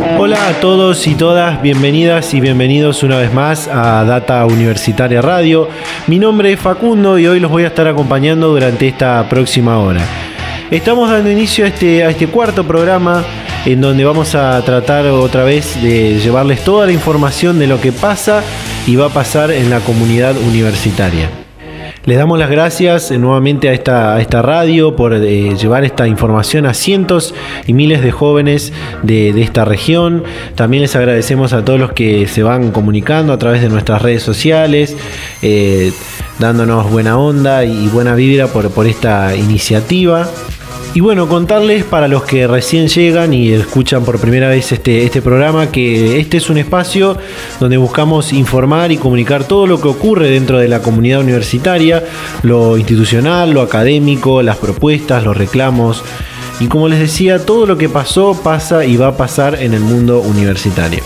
Hola a todos y todas, bienvenidas y bienvenidos una vez más a Data Universitaria Radio. Mi nombre es Facundo y hoy los voy a estar acompañando durante esta próxima hora. Estamos dando inicio a este, este cuarto programa en donde vamos a tratar otra vez de llevarles toda la información de lo que pasa y va a pasar en la comunidad universitaria. Les damos las gracias eh, nuevamente a esta, radio por eh, llevar esta información a cientos y miles de jóvenes de, esta región. También les agradecemos a todos los que se van comunicando a través de nuestras redes sociales, eh, dándonos buena onda y buena vibra por esta iniciativa. Y bueno, contarles para los que recién llegan y escuchan por primera vez este, este programa que este es un espacio donde buscamos informar y comunicar todo lo que ocurre dentro de la comunidad universitaria, lo institucional, lo académico, las propuestas, los reclamos. Y como les decía, todo lo que pasó, pasa y va a pasar en el mundo universitario.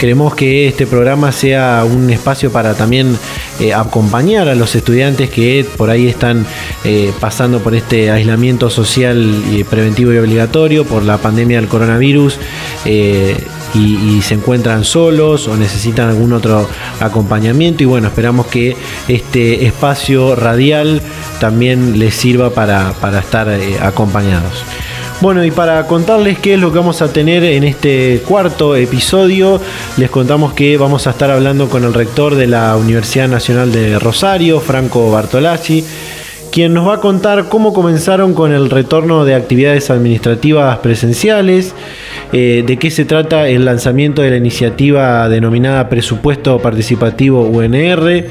Queremos que este programa sea un espacio para también eh, acompañar a los estudiantes que por ahí están eh, pasando por este aislamiento social y preventivo y obligatorio por la pandemia del coronavirus. Eh, y, se encuentran solos o necesitan algún otro acompañamiento y bueno esperamos que este espacio radial también les sirva para, para estar acompañados. Bueno, y para contarles qué es lo que vamos a tener en este cuarto episodio, les contamos que vamos a estar hablando con el rector de la Universidad Nacional de Rosario, Franco Bartolacci, quien nos va a contar cómo comenzaron con el retorno de actividades administrativas presenciales, eh, de qué se trata el lanzamiento de la iniciativa denominada Presupuesto Participativo UNR,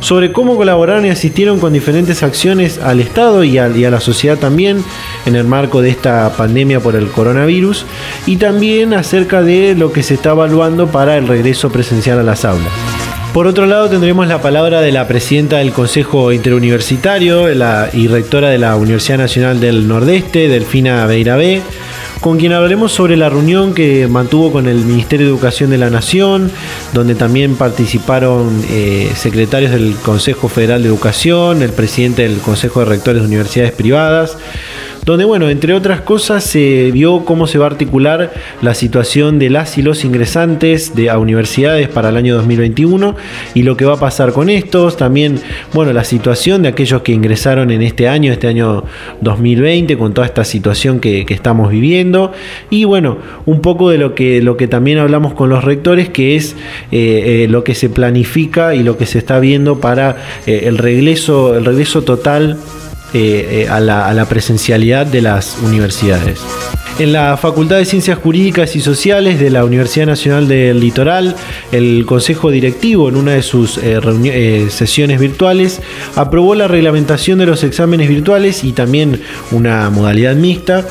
sobre cómo colaboraron y asistieron con diferentes acciones al Estado y a, la sociedad también en el marco de esta pandemia por el coronavirus y también acerca de lo que se está evaluando para el regreso presencial a las aulas. Por otro lado, tendremos la palabra de la presidenta del Consejo Interuniversitario la, y rectora de la Universidad Nacional del Nordeste, Delfina Beirabé, con quien hablaremos sobre la reunión que mantuvo con el Ministerio de Educación de la Nación, donde también participaron eh, secretarios del Consejo Federal de Educación, el presidente del Consejo de Rectores de Universidades Privadas, donde, bueno, entre otras cosas se vio cómo se va a articular la situación de las y los ingresantes de, a universidades para el año 2021 y lo que va a pasar con estos, también, bueno, la situación de aquellos que ingresaron en este año, este año 2020, con toda esta situación que, estamos viviendo, y bueno, un poco de lo que, lo que también hablamos con los rectores, que es eh, eh, lo que se planifica y lo que se está viendo para eh, el regreso, el regreso total eh, eh, a, la, presencialidad de las universidades. En la Facultad de Ciencias Jurídicas y Sociales de la Universidad Nacional del Litoral, el Consejo Directivo, en una de sus eh, sesiones virtuales, aprobó la reglamentación de los exámenes virtuales y también una modalidad mixta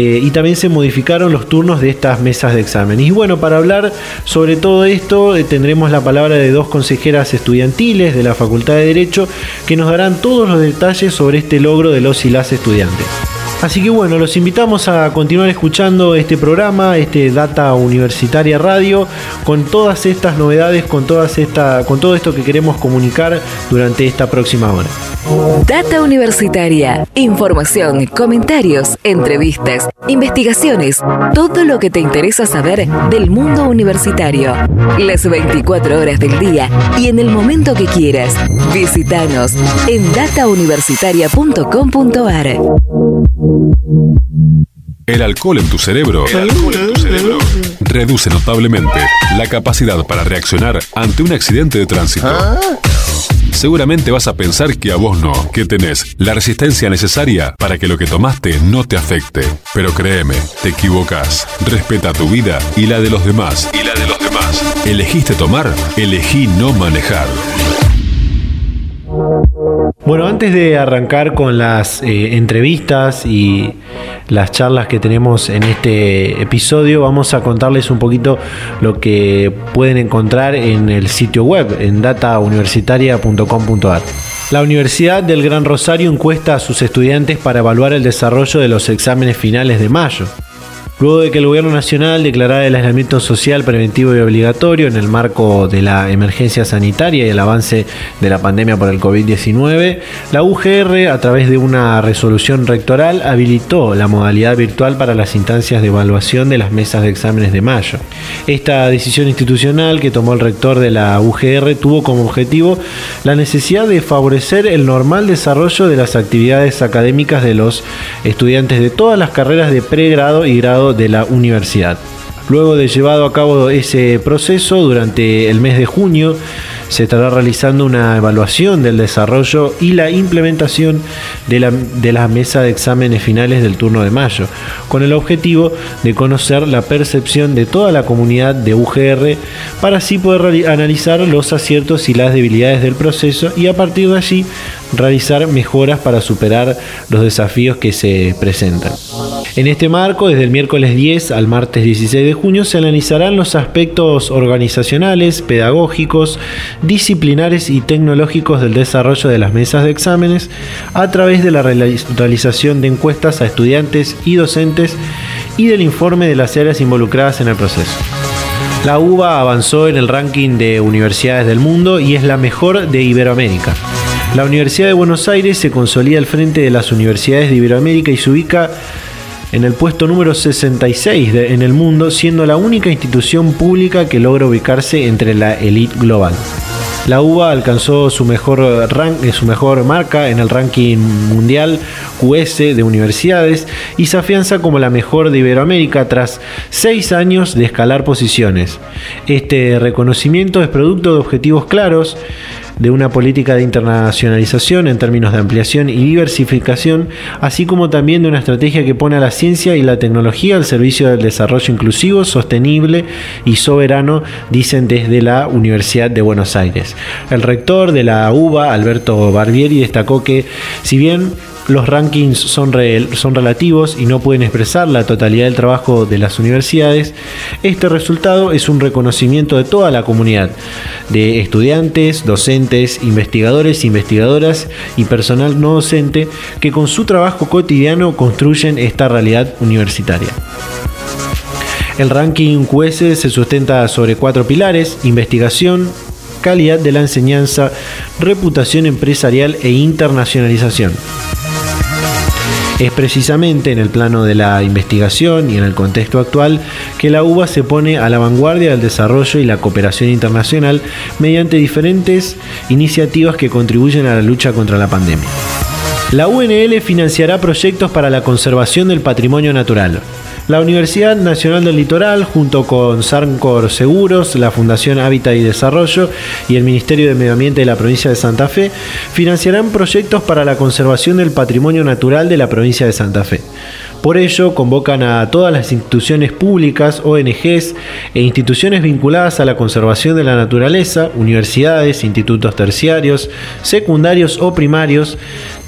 eh, y también se modificaron los turnos de estas mesas de examen. Y bueno, para hablar sobre todo esto eh, tendremos la palabra de dos consejeras estudiantiles de la Facultad de Derecho que nos darán todos los detalles sobre este logro de los y las estudiantes. Así que bueno, los invitamos a continuar escuchando este programa, este Data Universitaria Radio, con todas estas novedades, con, todas esta, con todo esto que queremos comunicar durante esta próxima hora. Data Universitaria, información, comentarios, entrevistas, investigaciones, todo lo que te interesa saber del mundo universitario. Las 24 horas del día y en el momento que quieras. Visítanos en datauniversitaria.com.ar. El alcohol en tu cerebro, reduce notablemente la capacidad para reaccionar ante un accidente de tránsito. Seguramente vas a pensar que a vos no, que tenés la resistencia necesaria para que lo que tomaste no te afecte. Pero créeme, te equivocas. Respeta tu vida y la de los demás. Y la de los demás. ¿Elegiste tomar? Elegí no manejar. Bueno, antes de arrancar con las eh, entrevistas y las charlas que tenemos en este episodio, vamos a contarles un poquito lo que pueden encontrar en el sitio web, en datauniversitaria.com.ar. La Universidad del Gran Rosario encuesta a sus estudiantes para evaluar el desarrollo de los exámenes finales de mayo. Luego de que el gobierno nacional declarara el aislamiento social preventivo y obligatorio en el marco de la emergencia sanitaria y el avance de la pandemia por el COVID-19, la UGR, a través de una resolución rectoral, habilitó la modalidad virtual para las instancias de evaluación de las mesas de exámenes de mayo. Esta decisión institucional que tomó el rector de la UGR tuvo como objetivo la necesidad de favorecer el normal desarrollo de las actividades académicas de los estudiantes de todas las carreras de pregrado y grado de la universidad. Luego de llevado a cabo ese proceso durante el mes de junio, se estará realizando una evaluación del desarrollo y la implementación de la, de la mesa de exámenes finales del turno de mayo, con el objetivo de conocer la percepción de toda la comunidad de UGR para así poder analizar los aciertos y las debilidades del proceso y a partir de allí realizar mejoras para superar los desafíos que se presentan. En este marco, desde el miércoles 10 al martes 16 de junio, se analizarán los aspectos organizacionales, pedagógicos, disciplinares y tecnológicos del desarrollo de las mesas de exámenes a través de la realización de encuestas a estudiantes y docentes y del informe de las áreas involucradas en el proceso. La UBA avanzó en el ranking de universidades del mundo y es la mejor de Iberoamérica. La Universidad de Buenos Aires se consolida al frente de las universidades de Iberoamérica y se ubica en el puesto número 66 en el mundo, siendo la única institución pública que logra ubicarse entre la elite global. La UBA alcanzó su mejor, rank, eh, su mejor marca en el ranking mundial QS de universidades y se afianza como la mejor de Iberoamérica tras seis años de escalar posiciones. Este reconocimiento es producto de objetivos claros, de una política de internacionalización en términos de ampliación y diversificación, así como también de una estrategia que pone a la ciencia y la tecnología al servicio del desarrollo inclusivo, sostenible y soberano, dicen desde la Universidad de Buenos Aires. El rector de la UBA, Alberto Barbieri, destacó que si bien los rankings son, son relativos y no pueden expresar la totalidad del trabajo de las universidades, este resultado es un reconocimiento de toda la comunidad, de estudiantes, docentes, investigadores, investigadoras y personal no docente que con su trabajo cotidiano construyen esta realidad universitaria. El ranking QS se sustenta sobre cuatro pilares, investigación, calidad de la enseñanza, reputación empresarial e internacionalización. Es precisamente en el plano de la investigación y en el contexto actual que la UBA se pone a la vanguardia del desarrollo y la cooperación internacional mediante diferentes iniciativas que contribuyen a la lucha contra la pandemia. La UNL financiará proyectos para la conservación del patrimonio natural, la Universidad Nacional del Litoral, junto con Sarncor Seguros, la Fundación Hábitat y Desarrollo y el Ministerio de Medio Ambiente de la provincia de Santa Fe, financiarán proyectos para la conservación del patrimonio natural de la provincia de Santa Fe. Por ello, convocan a todas las instituciones públicas, ONGs e instituciones vinculadas a la conservación de la naturaleza, universidades, institutos terciarios, secundarios o primarios,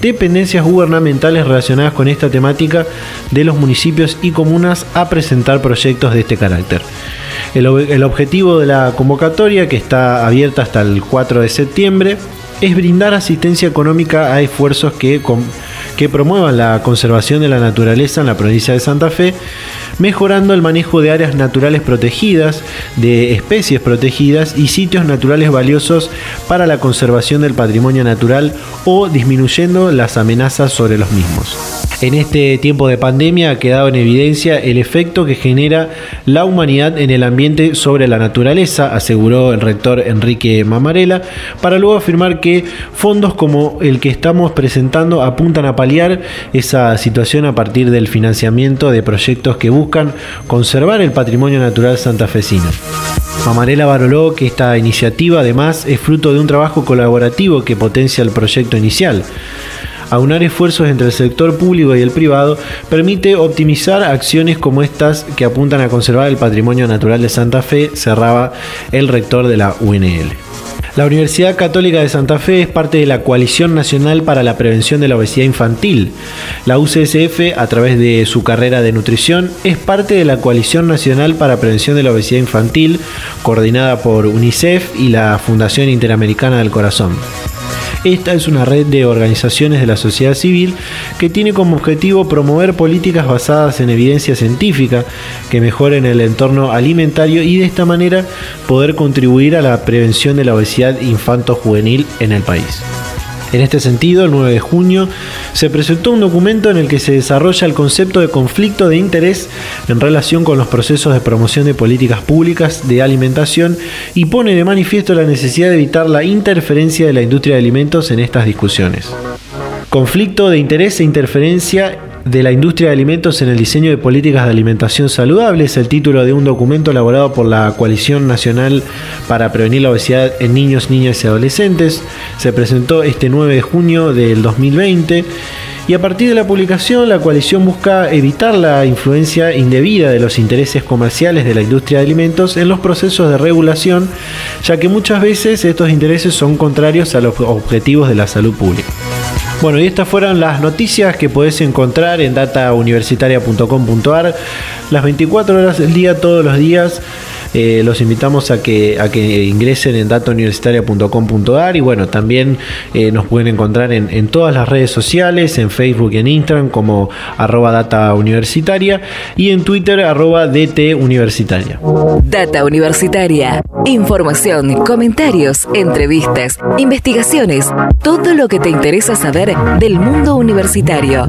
dependencias gubernamentales relacionadas con esta temática de los municipios y comunas a presentar proyectos de este carácter. El, objetivo de la convocatoria, que está abierta hasta el 4 de septiembre, es brindar asistencia económica a esfuerzos que, que promuevan la conservación de la naturaleza en la provincia de Santa Fe, mejorando el manejo de áreas naturales protegidas, de especies protegidas y sitios naturales valiosos para la conservación del patrimonio natural o disminuyendo las amenazas sobre los mismos. En este tiempo de pandemia ha quedado en evidencia el efecto que genera la humanidad en el ambiente sobre la naturaleza, aseguró el rector Enrique Mamarela, para luego afirmar que fondos como el que estamos presentando apuntan a paliar esa situación a partir del financiamiento de proyectos que buscan conservar el patrimonio natural santafesino. Mamarela valoró que esta iniciativa además es fruto de un trabajo colaborativo que potencia el proyecto inicial. Aunar esfuerzos entre el sector público y el privado permite optimizar acciones como estas que apuntan a conservar el patrimonio natural de Santa Fe, cerraba el rector de la UNL. La Universidad Católica de Santa Fe es parte de la Coalición Nacional para la Prevención de la Obesidad Infantil. La UCSF, a través de su carrera de nutrición, es parte de la Coalición Nacional para la Prevención de la Obesidad Infantil, coordinada por UNICEF y la Fundación Interamericana del Corazón. Esta es una red de organizaciones de la sociedad civil que tiene como objetivo promover políticas basadas en evidencia científica que mejoren el entorno alimentario y de esta manera poder contribuir a la prevención de la obesidad infanto-juvenil en el país. En este sentido, el 9 de junio se presentó un documento en el que se desarrolla el concepto de conflicto de interés en relación con los procesos de promoción de políticas públicas de alimentación y pone de manifiesto la necesidad de evitar la interferencia de la industria de alimentos en estas discusiones. Conflicto de interés e interferencia de la industria de alimentos en el diseño de políticas de alimentación saludable es el título de un documento elaborado por la Coalición Nacional para Prevenir la Obesidad en Niños, Niñas y Adolescentes. Se presentó este 9 de junio del 2020 y a partir de la publicación la coalición busca evitar la influencia indebida de los intereses comerciales de la industria de alimentos en los procesos de regulación, ya que muchas veces estos intereses son contrarios a los objetivos de la salud pública. Bueno, y estas fueron las noticias que podés encontrar en datauniversitaria.com.ar las 24 horas del día, todos los días. Eh, los invitamos a que, a que ingresen en datauniversitaria.com.ar y bueno, también eh, nos pueden encontrar en, todas las redes sociales, en Facebook y en Instagram como arroba data universitaria y en Twitter arroba DT universitaria. Data Universitaria. Información, comentarios, entrevistas, investigaciones, todo lo que te interesa saber del mundo universitario.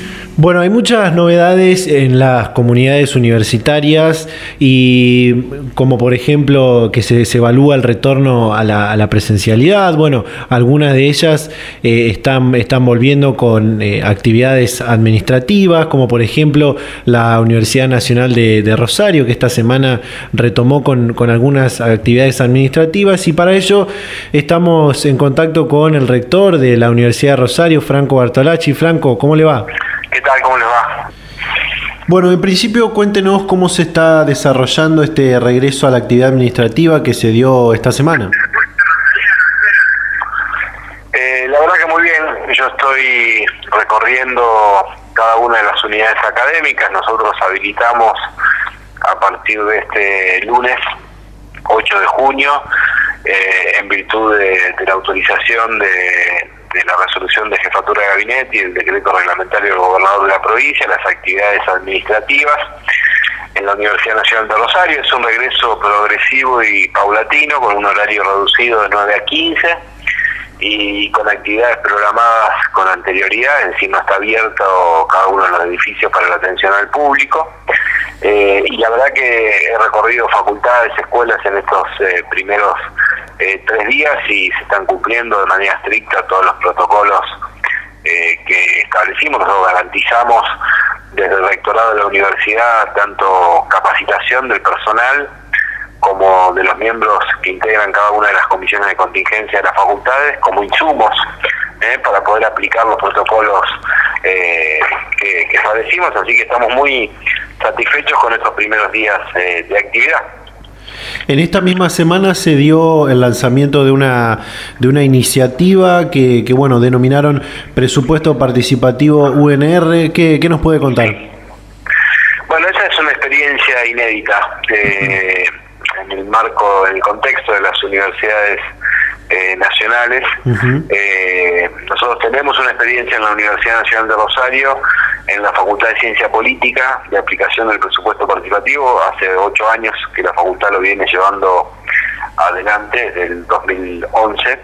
Bueno, hay muchas novedades en las comunidades universitarias y como por ejemplo que se, evalúa el retorno a la, presencialidad. Bueno, algunas de ellas eh, están, están volviendo con eh, actividades administrativas, como por ejemplo la Universidad Nacional de, Rosario, que esta semana retomó con, con algunas actividades administrativas y para ello estamos en contacto con el rector de la Universidad de Rosario, Franco Bartolacci. Franco, ¿cómo le va? ¿Qué tal? ¿Cómo les va? Bueno, en principio cuéntenos cómo se está desarrollando este regreso a la actividad administrativa que se dio esta semana. Eh, la verdad que muy bien, yo estoy recorriendo cada una de las unidades académicas, nosotros habilitamos a partir de este lunes 8 de junio, eh, en virtud de la autorización de, de la resolución de jefatura de gabinete y el decreto reglamentario del gobernador de la provincia, las actividades administrativas en la Universidad Nacional de Rosario. Es un regreso progresivo y paulatino con un horario reducido de 9 a 15 y con actividades programadas con anterioridad. Encima está abierto cada uno de los edificios para la atención al público. Eh, y la verdad que he recorrido facultades, escuelas en estos eh, primeros eh, tres días y se están cumpliendo de manera estricta todos los protocolos que establecimos. Nosotros garantizamos desde el rectorado de la universidad tanto capacitación del personal como de los miembros que integran cada una de las comisiones de contingencia de las facultades, como insumos para poder aplicar los protocolos que, que establecimos. Así que estamos muy satisfechos con estos primeros días eh, de actividad. En esta misma semana se dio el lanzamiento de una de una iniciativa que, que bueno denominaron presupuesto participativo UNR. ¿Qué, qué nos puede contar? Bueno, esa es una experiencia inédita eh, en el marco, en el contexto de las universidades eh, nacionales. nosotros tenemos una experiencia en la Universidad Nacional de Rosario en la Facultad de Ciencia Política de aplicación del presupuesto participativo. Hace ocho años que la facultad lo viene llevando adelante, desde el 2011.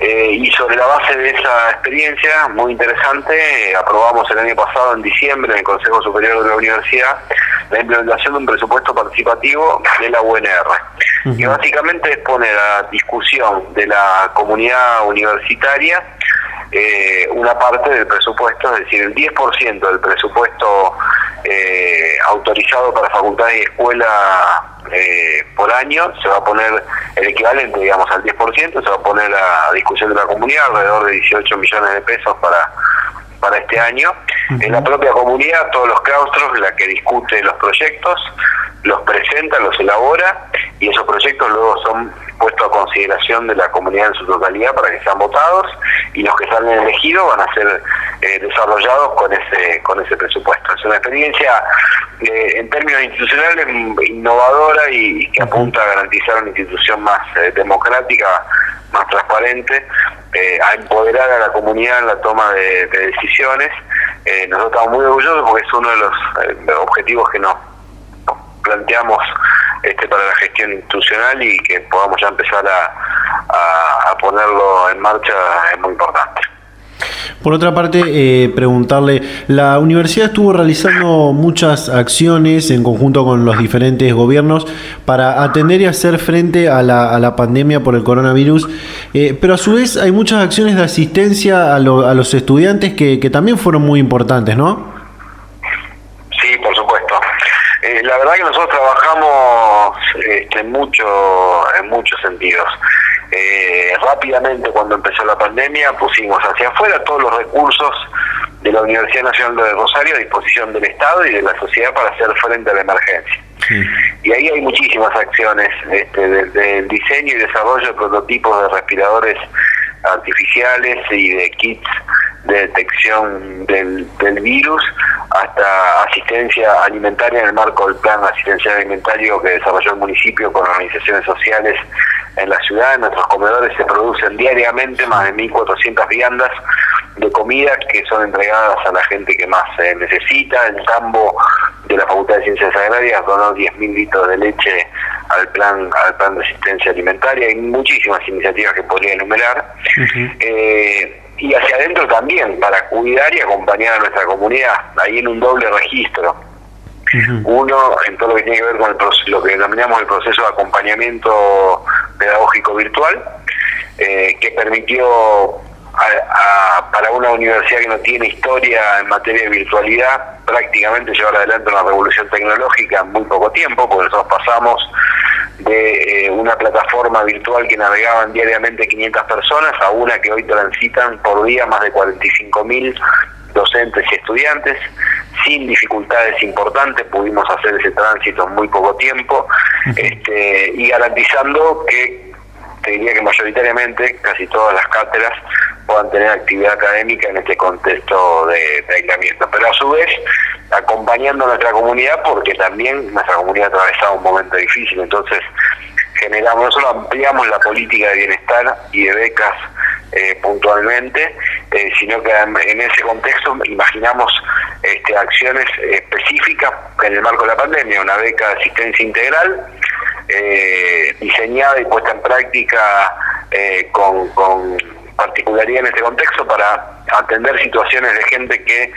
Eh, y sobre la base de esa experiencia muy interesante, aprobamos el año pasado, en diciembre, en el Consejo Superior de la Universidad, la implementación de un presupuesto participativo de la UNR, que básicamente expone la discusión de la comunidad universitaria eh, una parte del presupuesto, es decir, el 10% del presupuesto eh, autorizado para facultades y escuelas eh, por año, se va a poner el equivalente, digamos, al 10%, se va a poner a discusión de la comunidad, alrededor de 18 millones de pesos para para este año. En la propia comunidad, todos los claustros, la que discute los proyectos, los presenta, los elabora y esos proyectos luego son puestos a consideración de la comunidad en su totalidad para que sean votados y los que salen elegidos van a ser eh, desarrollados con ese con ese presupuesto. Es una experiencia eh, en términos institucionales innovadora y, que apunta a garantizar una institución más eh, democrática, más transparente, a empoderar a la comunidad en la toma de, decisiones. nosotros estamos muy orgullosos porque es uno de los objetivos que nos planteamos este, para la gestión institucional y que podamos ya empezar a, a, ponerlo en marcha es muy importante. Por otra parte, eh, preguntarle, la universidad estuvo realizando muchas acciones en conjunto con los diferentes gobiernos para atender y hacer frente a la, a la pandemia por el coronavirus, eh, pero a su vez hay muchas acciones de asistencia a, a los estudiantes que, que también fueron muy importantes, ¿no? La verdad que nosotros trabajamos este, mucho, en muchos sentidos. Eh, rápidamente cuando empezó la pandemia pusimos hacia afuera todos los recursos de la Universidad Nacional de Rosario a disposición del Estado y de la sociedad para hacer frente a la emergencia. Y ahí hay muchísimas acciones, este, desde el diseño y desarrollo de prototipos de respiradores artificiales y de kits de detección del, virus hasta asistencia alimentaria en el marco del plan asistencial alimentario que desarrolló el municipio con organizaciones sociales en la ciudad. En nuestros comedores se producen diariamente más de 1.400 viandas de comida que son entregadas a la gente que más eh, necesita. El campo de la Facultad de Ciencias Agrarias donó 10.000 litros de leche al plan al plan de asistencia alimentaria. Hay muchísimas iniciativas que podría enumerar y hacia adentro también, para cuidar y acompañar a nuestra comunidad, ahí en un doble registro. Uno, en todo lo que tiene que ver con lo que denominamos el proceso de acompañamiento pedagógico virtual, eh, que permitió para una universidad que no tiene historia en materia de virtualidad, prácticamente llevar adelante una revolución tecnológica en muy poco tiempo, porque nosotros pasamos de eh, una plataforma virtual que navegaban diariamente 500 personas a una que hoy transitan por día más de 45 mil docentes y estudiantes, sin dificultades importantes, pudimos hacer ese tránsito en muy poco tiempo este, y garantizando que, te diría que mayoritariamente, casi todas las cátedras puedan tener actividad académica en este contexto de, aislamiento. Pero a su vez, acompañando a nuestra comunidad, porque también nuestra comunidad atravesaba un momento difícil, entonces generamos, no solo ampliamos la política de bienestar y de becas eh, puntualmente, eh, sino que en ese contexto imaginamos este, acciones específicas en el marco de la pandemia, una beca de asistencia integral eh, diseñada y puesta en práctica con particularidad en este contexto para atender situaciones de gente que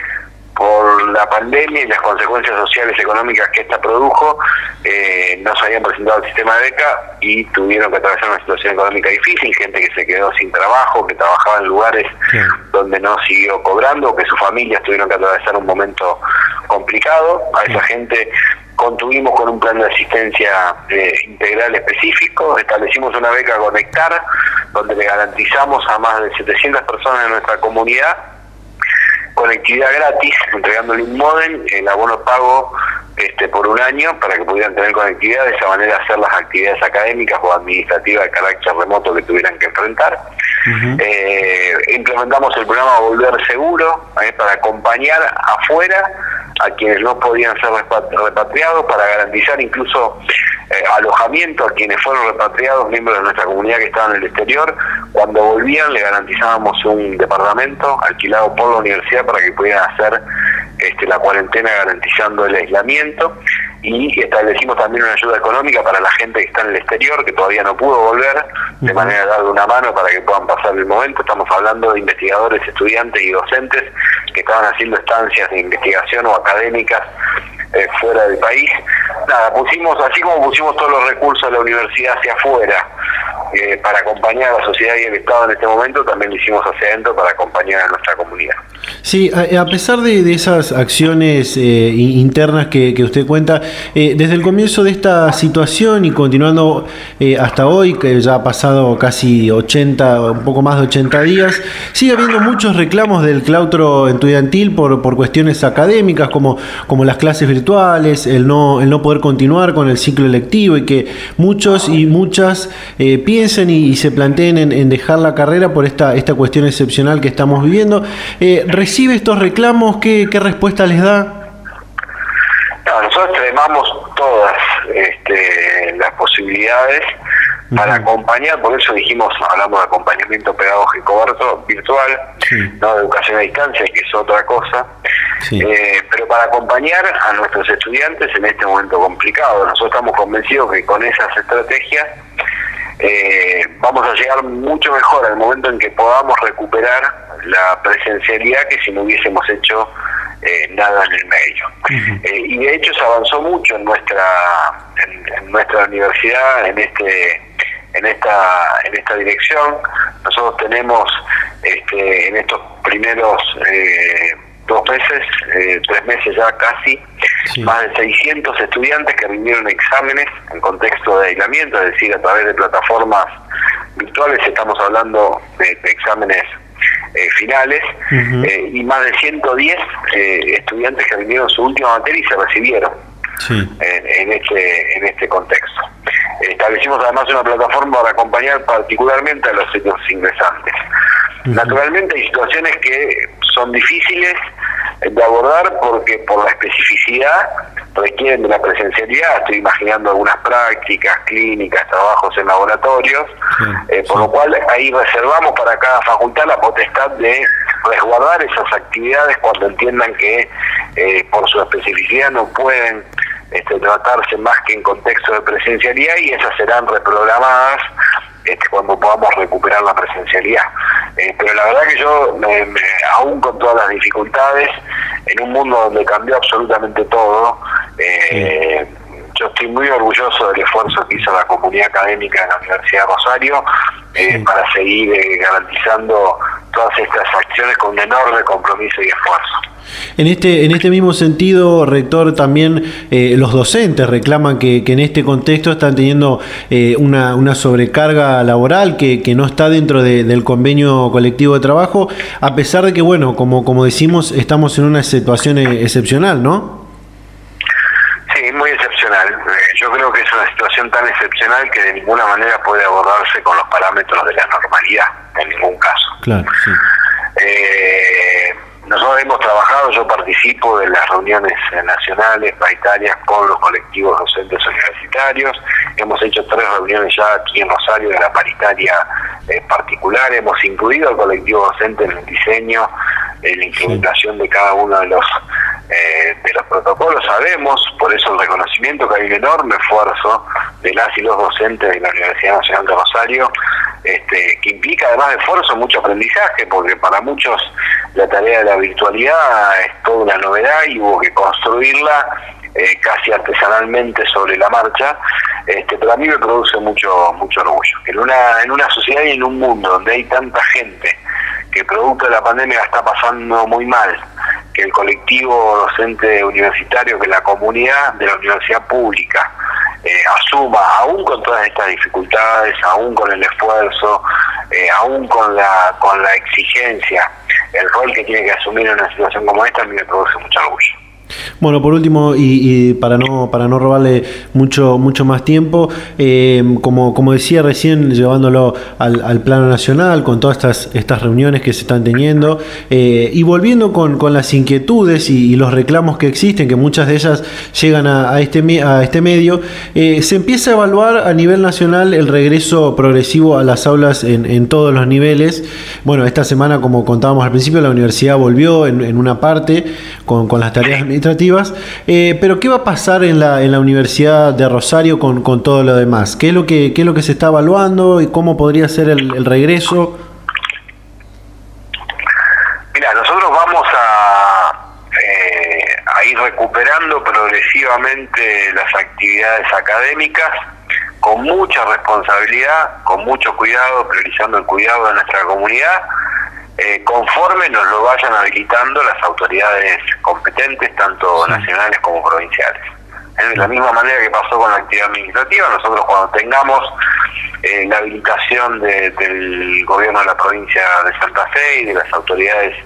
por la pandemia y las consecuencias sociales y económicas que esta produjo, eh, no se habían presentado al sistema de beca y tuvieron que atravesar una situación económica difícil, gente que se quedó sin trabajo, que trabajaba en lugares donde no siguió cobrando, que sus familias tuvieron que atravesar un momento complicado. A esa gente contuvimos con un plan de asistencia eh, integral específico, establecimos una beca Conectar, donde le garantizamos a más de 700 personas de nuestra comunidad conectividad gratis, entregándole un modem, el abono pago este, por un año para que pudieran tener conectividad, de esa manera hacer las actividades académicas o administrativas de carácter remoto que tuvieran que enfrentar. Eh, implementamos el programa Volver Seguro eh, para acompañar afuera a quienes no podían ser repatriados, para garantizar incluso eh, alojamiento a quienes fueron repatriados, miembros de nuestra comunidad que estaban en el exterior. Cuando volvían le garantizábamos un departamento alquilado por la universidad para que pudieran hacer este, la cuarentena garantizando el aislamiento y establecimos también una ayuda económica para la gente que está en el exterior, que todavía no pudo volver, de manera de darle una mano para que puedan pasar el momento. Estamos hablando de investigadores, estudiantes y docentes que estaban haciendo estancias de investigación o académicas eh, fuera del país. Nada, pusimos, así como pusimos todos los recursos de la universidad hacia afuera eh, para acompañar a la sociedad y el Estado en este momento, también lo hicimos hacia adentro para acompañar a nuestra comunidad. Sí, a, pesar de, esas acciones eh, internas que, usted cuenta, eh, desde el comienzo de esta situación y continuando hasta hoy, que ya ha pasado casi 80, un poco más de 80 días, sigue habiendo muchos reclamos del claustro estudiantil por, por cuestiones académicas, como, como las clases virtuales, el no, el no poder continuar con el ciclo electivo y que muchos y muchas piensen y, se planteen en, dejar la carrera por esta, esta cuestión excepcional que estamos viviendo. Eh, ¿Recibe estos reclamos? ¿Qué, respuesta les da? nosotros extremamos todas este, las posibilidades para acompañar, por eso dijimos, hablamos de acompañamiento pedagógico virtual, no de educación a distancia, que es otra cosa, eh, pero para acompañar a nuestros estudiantes en este momento complicado. Nosotros estamos convencidos que con esas estrategias eh, vamos a llegar mucho mejor al momento en que podamos recuperar la presencialidad que si no hubiésemos hecho eh, nada en el medio. Eh, y de hecho se avanzó mucho en nuestra en, nuestra universidad en este en esta en esta dirección. Nosotros tenemos este, en estos primeros eh, dos meses, eh, tres meses ya casi, más de 600 estudiantes que rindieron exámenes en contexto de aislamiento, es decir, a través de plataformas virtuales, estamos hablando de, exámenes eh, finales, eh, y más de 110 estudiantes que rindieron su última materia y se recibieron. En, este en este contexto. Establecimos además una plataforma para acompañar particularmente a los ingresantes. Naturalmente hay situaciones que son difíciles de abordar porque por la especificidad requieren de la presencialidad, estoy imaginando algunas prácticas, clínicas, trabajos en laboratorios, eh, por lo cual ahí reservamos para cada facultad la potestad de resguardar esas actividades cuando entiendan que eh, por su especificidad no pueden este, tratarse más que en contexto de presencialidad y esas serán reprogramadas este, cuando podamos recuperar la presencialidad. Eh, pero la verdad que yo, aún con todas las dificultades, en un mundo donde cambió absolutamente todo, eh, yo estoy muy orgulloso del esfuerzo que hizo la comunidad académica de la Universidad de Rosario eh, para seguir garantizando todas estas acciones con un enorme compromiso y esfuerzo. En este, en este mismo sentido, rector, también eh, los docentes reclaman que, en este contexto están teniendo eh, una, una, sobrecarga laboral que, que no está dentro del convenio colectivo de trabajo, a pesar de que, bueno, como, como decimos, estamos en una situación eh, excepcional, ¿no? Sí, muy excepcional. Yo creo que es una situación tan excepcional que de ninguna manera puede abordarse con los parámetros de la normalidad, en ningún caso. Claro, sí. Nosotros hemos trabajado, yo participo de las reuniones nacionales, paritarias con los colectivos docentes universitarios, hemos hecho tres reuniones ya aquí en Rosario de la paritaria eh, particular, hemos incluido al colectivo docente en el diseño, en la implementación de cada uno de los eh, de los protocolos, sabemos, por eso el reconocimiento que hay un enorme esfuerzo de las y los docentes de la Universidad Nacional de Rosario, este, que implica además de esfuerzo mucho aprendizaje, porque para muchos la tarea de la virtualidad es toda una novedad y hubo que construirla eh, casi artesanalmente sobre la marcha, este, pero a mí me produce mucho mucho orgullo. En una, en una sociedad y en un mundo donde hay tanta gente que producto de la pandemia está pasando muy mal, que el colectivo docente universitario, que la comunidad de la universidad pública eh, asuma, aún con todas estas dificultades, aún con el esfuerzo, eh, aún con la, con la exigencia, el rol que tiene que asumir en una situación como esta, a mí me produce mucho orgullo. Bueno, por último, y, para no para no robarle mucho mucho más tiempo, eh, como, como decía recién, llevándolo al, plano nacional, con todas estas, estas reuniones que se están teniendo, eh, y volviendo con, las inquietudes y, los reclamos que existen, que muchas de ellas llegan a, este, a este medio, eh, se empieza a evaluar a nivel nacional el regreso progresivo a las aulas en, todos los niveles. Bueno, esta semana, como contábamos al principio, la universidad volvió en, una parte con, con las tareas administrativas. Eh, pero ¿qué va a pasar en la, en la Universidad de Rosario con, con todo lo demás? ¿Qué es lo que, qué es lo que se está evaluando y cómo podría ser el, regreso? Mira, nosotros vamos a, eh, a ir recuperando progresivamente las actividades académicas con mucha responsabilidad, con mucho cuidado, priorizando el cuidado de nuestra comunidad, eh, conforme nos lo vayan habilitando las autoridades competentes, tanto nacionales como provinciales. De la misma manera que pasó con la actividad administrativa, nosotros cuando tengamos eh, la habilitación del gobierno de la provincia de Santa Fe y de las autoridades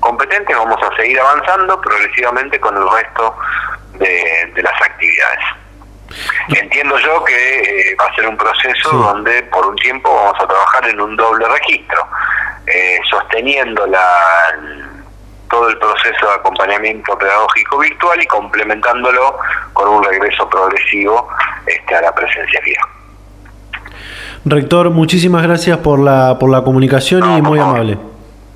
competentes, vamos a seguir avanzando progresivamente con el resto de, las actividades. Entiendo yo que eh, va a ser un proceso donde por un tiempo vamos a trabajar en un doble registro, eh, sosteniendo la, todo el proceso de acompañamiento pedagógico virtual y complementándolo con un regreso progresivo este, a la presencia fija. Rector, muchísimas gracias por la, por la comunicación y muy amable.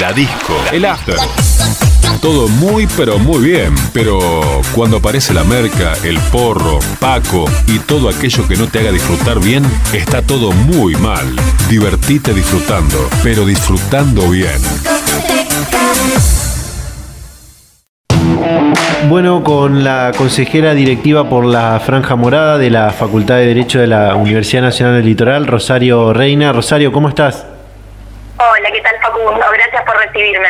la disco, el after. Todo muy pero muy bien, pero cuando aparece la merca, el porro, Paco y todo aquello que no te haga disfrutar bien, está todo muy mal. Divertite disfrutando, pero disfrutando bien. Bueno, con la consejera directiva por la Franja Morada de la Facultad de Derecho de la Universidad Nacional del Litoral, Rosario Reina. Rosario, ¿cómo estás? Hola, ¿qué tal Facundo? Gracias por recibirme.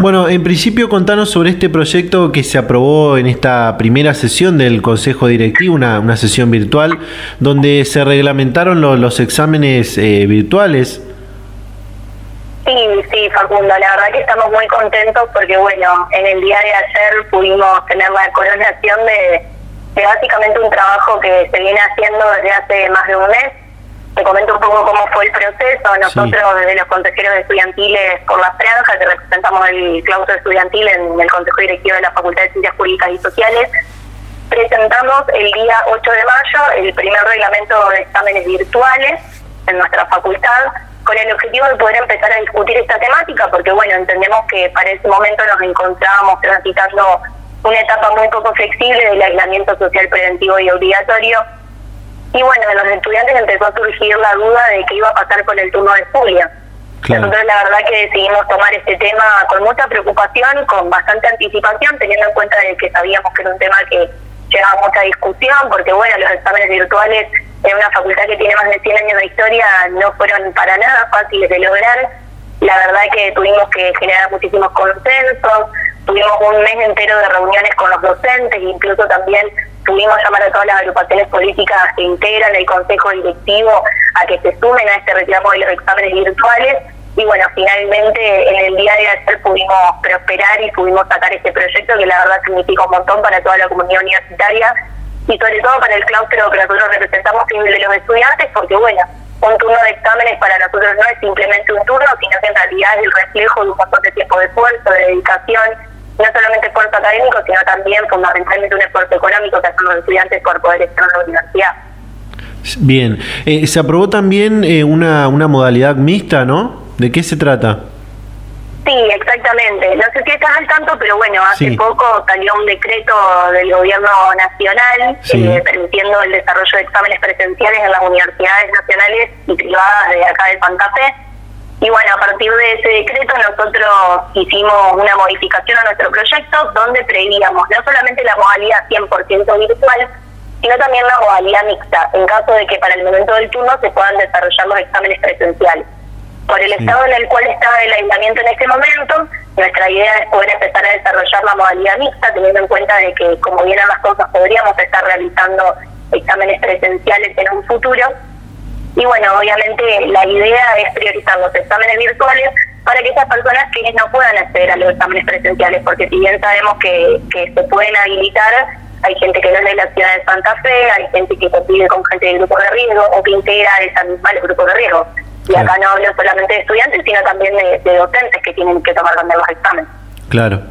Bueno, en principio contanos sobre este proyecto que se aprobó en esta primera sesión del Consejo Directivo, una, una sesión virtual, donde se reglamentaron los exámenes eh, virtuales. Sí, sí, Facundo, la verdad que estamos muy contentos porque, bueno, en el día de ayer pudimos tener la coronación de, de básicamente un trabajo que se viene haciendo desde hace más de un mes te comento un poco cómo fue el proceso. Nosotros, desde los consejeros estudiantiles por la franja, que representamos el claustro estudiantil en el Consejo Directivo de la Facultad de Ciencias Jurídicas y Sociales, presentamos el día 8 de mayo el primer reglamento de exámenes virtuales en nuestra facultad con el objetivo de poder empezar a discutir esta temática, porque bueno, entendemos que para ese momento nos encontrábamos transitando una etapa muy poco flexible del aislamiento social preventivo y obligatorio y bueno, de los estudiantes empezó a surgir la duda de qué iba a pasar con el turno de Julia. Nosotros la verdad que decidimos tomar este tema con mucha preocupación, con bastante anticipación, teniendo en cuenta de que sabíamos que era un tema que llevaba mucha discusión, porque bueno, los exámenes virtuales en una facultad que tiene más de 100 años de historia no fueron para nada fáciles de lograr. La verdad que tuvimos que generar muchísimos consensos, tuvimos un mes entero de reuniones con los docentes, incluso también pudimos llamar a todas las agrupaciones políticas que integran el Consejo Directivo a que se sumen a este reclamo de los exámenes virtuales. Y bueno, finalmente en el día de ayer pudimos prosperar y pudimos sacar este proyecto que la verdad significa un montón para toda la comunidad universitaria y sobre todo para el claustro que nosotros representamos que de los estudiantes, porque bueno, un turno de exámenes para nosotros no es simplemente un turno, sino que en realidad es el reflejo de un montón de tiempo de esfuerzo, de dedicación no solamente esfuerzo académico, sino también fundamentalmente un esfuerzo económico que hacen los estudiantes por poder estar en la universidad. Bien, eh, se aprobó también eh, una, una modalidad mixta, ¿no? ¿De qué se trata? Sí, exactamente. No sé si estás al tanto, pero bueno, hace poco salió un decreto del gobierno nacional eh, permitiendo el desarrollo de exámenes presenciales en las universidades nacionales y privadas de acá del Santa y bueno, a partir de ese decreto nosotros hicimos una modificación a nuestro proyecto donde prevíamos no solamente la modalidad 100% virtual, sino también la modalidad mixta, en caso de que para el momento del turno se puedan desarrollar los exámenes presenciales. Por el estado en el cual está el aislamiento en este momento, nuestra idea es poder empezar a desarrollar la modalidad mixta, teniendo en cuenta de que como vienen las cosas podríamos estar realizando exámenes presenciales en un futuro y bueno, obviamente la idea es priorizar los exámenes virtuales para que esas personas que no puedan acceder a los exámenes presenciales, porque si bien sabemos que, que se pueden habilitar, hay gente que no es de la ciudad de Santa Fe, hay gente que convive con gente del grupo de riesgo o que integra esa misma el grupo de riesgo. Y acá no hablo solamente de estudiantes, sino también de, docentes que tienen que tomar también los exámenes. Claro.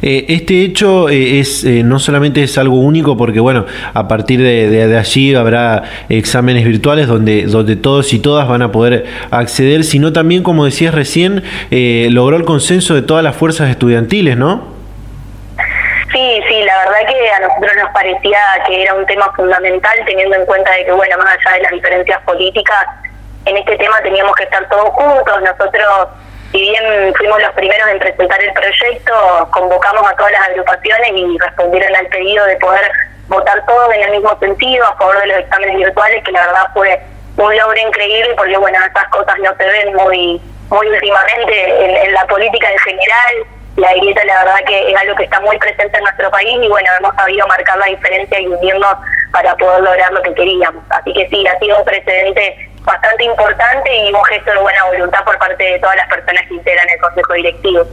Eh, este hecho eh, es eh, no solamente es algo único porque bueno, a partir de, allí habrá exámenes virtuales donde, donde todos y todas van a poder acceder, sino también, como decías recién, logró el consenso de todas las fuerzas estudiantiles, ¿no? Sí, sí, la verdad que a nosotros nos parecía que era un tema fundamental teniendo en cuenta de que, bueno, más allá de las diferencias políticas, en este tema teníamos que estar todos juntos, nosotros si bien fuimos los primeros en presentar el proyecto, convocamos a todas las agrupaciones y respondieron al pedido de poder votar todos en el mismo sentido a favor de los exámenes virtuales, que la verdad fue un logro increíble porque bueno, estas cosas no se ven muy muy últimamente en, la política en general. La grieta la verdad que es algo que está muy presente en nuestro país y bueno, hemos sabido marcar la diferencia y unirnos para poder lograr lo que queríamos. Así que sí, ha sido un precedente bastante importante y un gesto de buena voluntad por parte de todas las personas que integran el Consejo Directivo.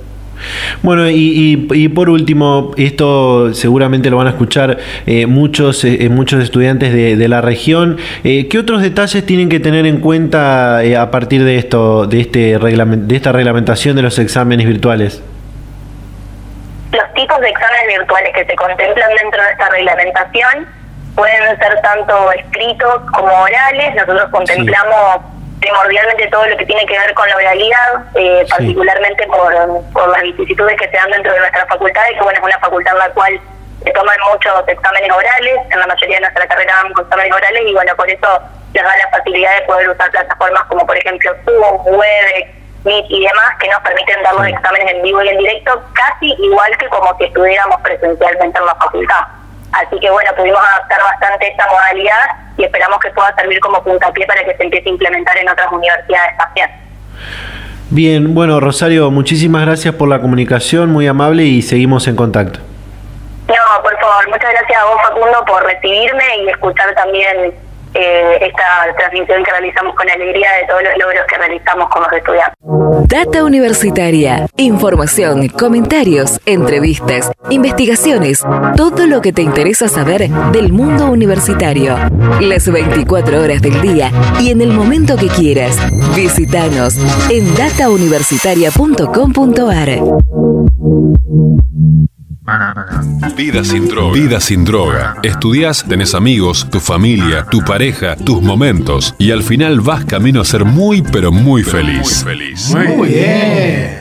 Bueno, y, y, por último, esto seguramente lo van a escuchar eh, muchos, eh, muchos estudiantes de, la región. Eh, ¿Qué otros detalles tienen que tener en cuenta a partir de esto, de este de esta reglamentación de los exámenes virtuales? Los tipos de exámenes virtuales que se contemplan dentro de esta reglamentación pueden ser tanto escritos como orales. Nosotros contemplamos primordialmente todo lo que tiene que ver con la oralidad, eh, particularmente por, por las vicisitudes que se dan dentro de nuestra facultad, y que bueno, es una facultad en la cual se toman muchos exámenes orales, en la mayoría de nuestra carrera damos exámenes orales, y bueno, por eso les da la facilidad de poder usar plataformas como por ejemplo Zoom, Webex, Meet y demás, que nos permiten dar los exámenes en vivo y en directo, casi igual que como si estuviéramos presencialmente en la facultad. Así que bueno, pudimos adaptar bastante esta modalidad y esperamos que pueda servir como puntapié para que se empiece a implementar en otras universidades también. Bien, bueno Rosario, muchísimas gracias por la comunicación, muy amable y seguimos en contacto. No, por favor, muchas gracias a vos Facundo por recibirme y escuchar también eh, esta transmisión que realizamos con alegría de todos los logros que realizamos como estudiantes. Data Universitaria. Información, comentarios, entrevistas, investigaciones, todo lo que te interesa saber del mundo universitario. Las 24 horas del día y en el momento que quieras. Visítanos en datauniversitaria.com.ar. Vida sin droga. Vida sin droga. Estudias, tenés amigos, tu familia, tu pareja, tus momentos. Y al final vas camino a ser muy, pero muy feliz. Muy feliz. Muy bien.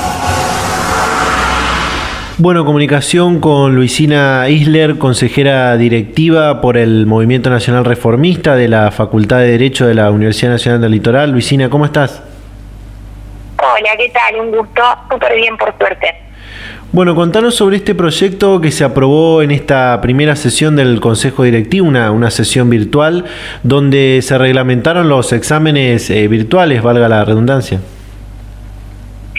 Bueno, comunicación con Luisina Isler, consejera directiva por el Movimiento Nacional Reformista de la Facultad de Derecho de la Universidad Nacional del Litoral. Luisina, ¿cómo estás? Hola, ¿qué tal? Un gusto, súper bien por suerte. Bueno, contanos sobre este proyecto que se aprobó en esta primera sesión del Consejo Directivo, una, una sesión virtual, donde se reglamentaron los exámenes eh, virtuales, valga la redundancia.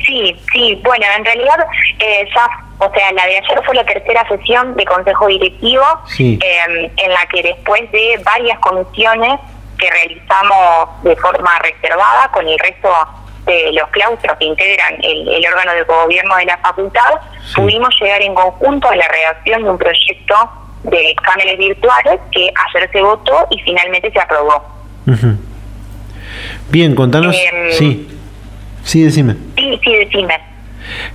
Sí, sí, bueno, en realidad eh, ya o sea, la de ayer fue la tercera sesión de Consejo Directivo, em, en la que después de varias comisiones que realizamos de forma reservada con el resto de los claustros que integran el, órgano de gobierno de la facultad, pudimos llegar en conjunto a la redacción de un proyecto de exámenes virtuales que ayer se votó y finalmente se aprobó. Bien, contanos. Em, sí, sí, decime. Sí, sí, decime.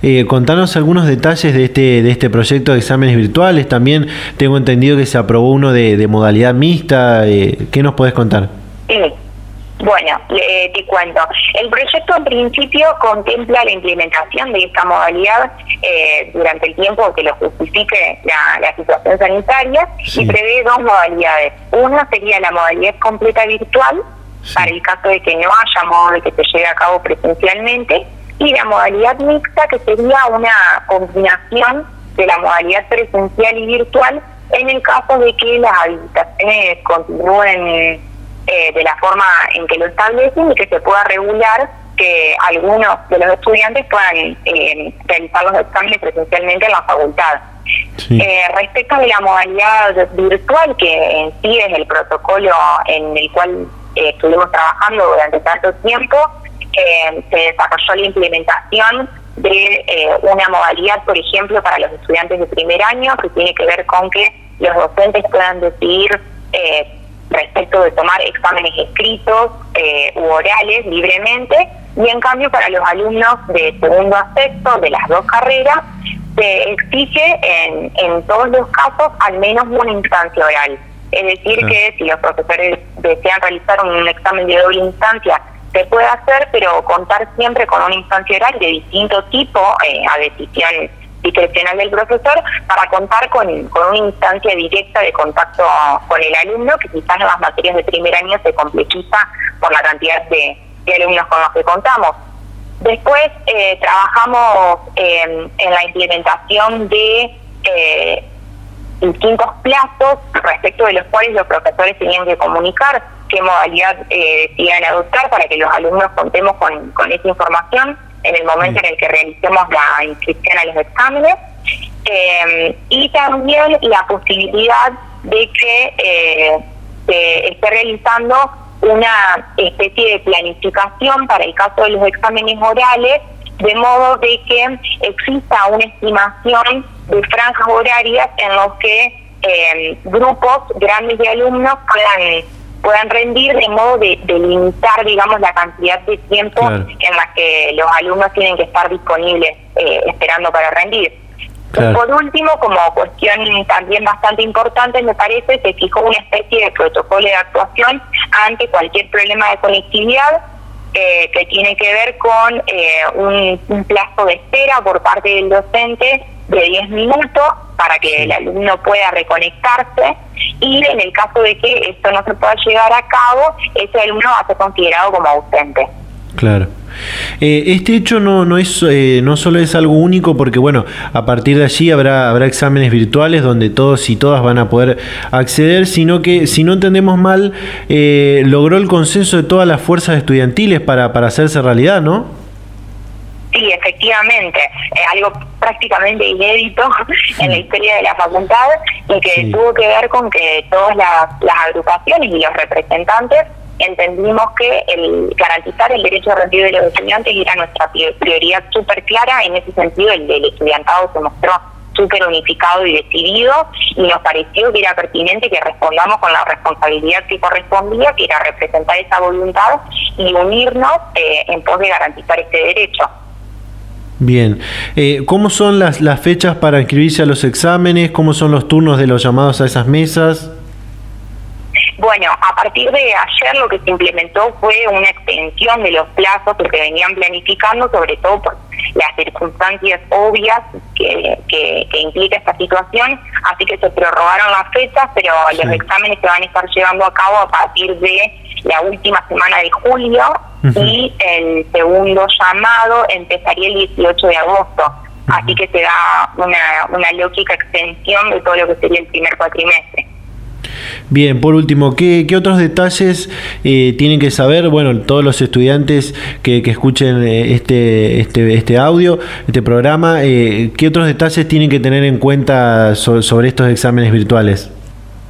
Eh, contanos algunos detalles de este, de este proyecto de exámenes virtuales. También tengo entendido que se aprobó uno de, modalidad mixta. Eh, ¿Qué nos puedes contar? Sí. Bueno, te cuento. El proyecto en principio contempla la implementación de esta modalidad eh, durante el tiempo que lo justifique la, situación sanitaria y prevé dos modalidades. Una sería la modalidad completa virtual, para el caso de que no haya modo de que se lleve a cabo presencialmente, y la modalidad mixta, que sería una combinación de la modalidad presencial y virtual en el caso de que las habilitaciones continúen eh, de la forma en que lo establecen y que se pueda regular que algunos de los estudiantes puedan eh, realizar los exámenes presencialmente en la facultad. Eh, respecto de la modalidad virtual, que en sí es el protocolo en el cual eh, estuvimos trabajando durante tanto tiempo, eh, se desarrolló la implementación de una modalidad, por ejemplo, para los estudiantes de primer año, que tiene que ver con que los docentes puedan decidir respecto de tomar exámenes escritos u orales libremente, y en cambio para los alumnos de segundo a sexto de las dos carreras, se exige en, en todos los casos al menos una instancia oral. Es decir, que si los profesores desean realizar un examen de doble instancia, se puede hacer, pero contar siempre con una instancia oral de distinto tipo eh, a decisión discrecional del profesor para contar con, con, una instancia directa de contacto con el alumno, que quizás en las materias de primer año se complejiza por la cantidad de, alumnos con los que contamos. Después eh, trabajamos en la implementación de eh, distintos plazos respecto de los cuales los profesores tenían que comunicar qué modalidad eh, iban a adoptar para que los alumnos contemos con, con esa información en el momento en el que realicemos la inscripción a los exámenes. Eh, y también la posibilidad de que se esté realizando una especie de planificación para el caso de los exámenes orales, de modo de que exista una estimación de franjas horarias en los que eh, grupos grandes de alumnos puedan puedan rendir de modo de, limitar, digamos, la cantidad de tiempo en la que los alumnos tienen que estar disponibles eh, esperando para rendir. Por último, como cuestión también bastante importante, me parece, se fijó una especie de protocolo de actuación ante cualquier problema de conectividad eh, que tiene que ver con eh, un, plazo de espera por parte del docente de 10 minutos para que el alumno pueda reconectarse y en el caso de que esto no se pueda llegar a cabo, ese alumno va a ser considerado como ausente. Claro. Eh, este hecho no, no, es, eh, no solo es algo único porque, bueno, a partir de allí habrá, habrá exámenes virtuales donde todos y todas van a poder acceder, sino que, si no entendemos mal, eh, logró el consenso de todas las fuerzas estudiantiles para, para hacerse realidad, ¿no? Sí, efectivamente, algo prácticamente inédito en la historia de la facultad y que tuvo que ver con que todas las, las agrupaciones y los representantes entendimos que el garantizar el derecho a rendir de los estudiantes era nuestra prioridad súper clara. En ese sentido, el del estudiantado se mostró súper unificado y decidido y nos pareció que era pertinente que respondamos con la responsabilidad que correspondía, que era representar esa voluntad y unirnos eh, en pos de garantizar este derecho. Bien, eh, ¿cómo son las, las fechas para inscribirse a los exámenes? ¿Cómo son los turnos de los llamados a esas mesas? Bueno, a partir de ayer lo que se implementó fue una extensión de los plazos que venían planificando, sobre todo por las circunstancias obvias que, que, implica esta situación, así que se prorrogaron las fechas, pero los exámenes se van a estar llevando a cabo a partir de la última semana de julio y el segundo llamado empezaría el 18 de agosto. Así que se da una, una lógica extensión de todo lo que sería el primer cuatrimestre. Bien, por último, ¿qué, otros detalles eh, tienen que saber? Bueno, todos los estudiantes que, escuchen eh, este, este, este audio, este programa, eh, ¿qué otros detalles tienen que tener en cuenta sobre estos exámenes virtuales?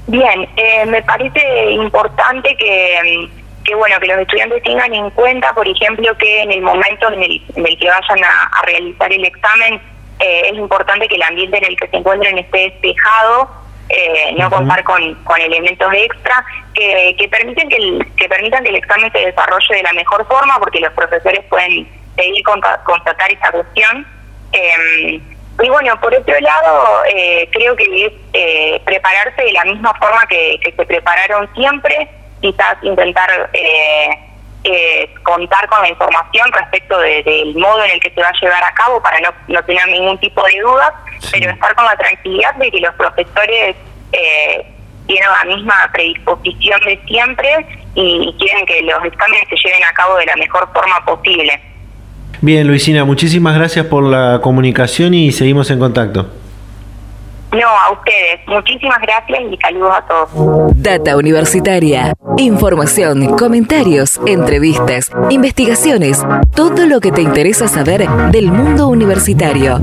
Bien, me parece importante que, que, bueno que los estudiantes tengan en cuenta, por ejemplo, que en el momento en el, que vayan a, a realizar el examen, es importante que el ambiente en el que se encuentren esté despejado eh, no contar con, con elementos extra que, que permiten que, el, que permitan que el examen se desarrolle de la mejor forma porque los profesores pueden seguir constatar esa cuestión. Eh, y bueno por otro lado eh, creo que es eh, prepararse de la misma forma que, que se prepararon siempre quizás intentar eh, eh, contar con la información respecto del modo en el que se va a llevar a cabo para no, no tener ningún tipo de dudas, pero estar con la tranquilidad de que los profesores eh, tienen la misma predisposición de siempre y, quieren que los exámenes se lleven a cabo de la mejor forma posible. Bien, Luisina, muchísimas gracias por la comunicación y seguimos en contacto. No, a ustedes. Muchísimas gracias y saludos a todos. Data Universitaria. Información, comentarios, entrevistas, investigaciones, todo lo que te interesa saber del mundo universitario.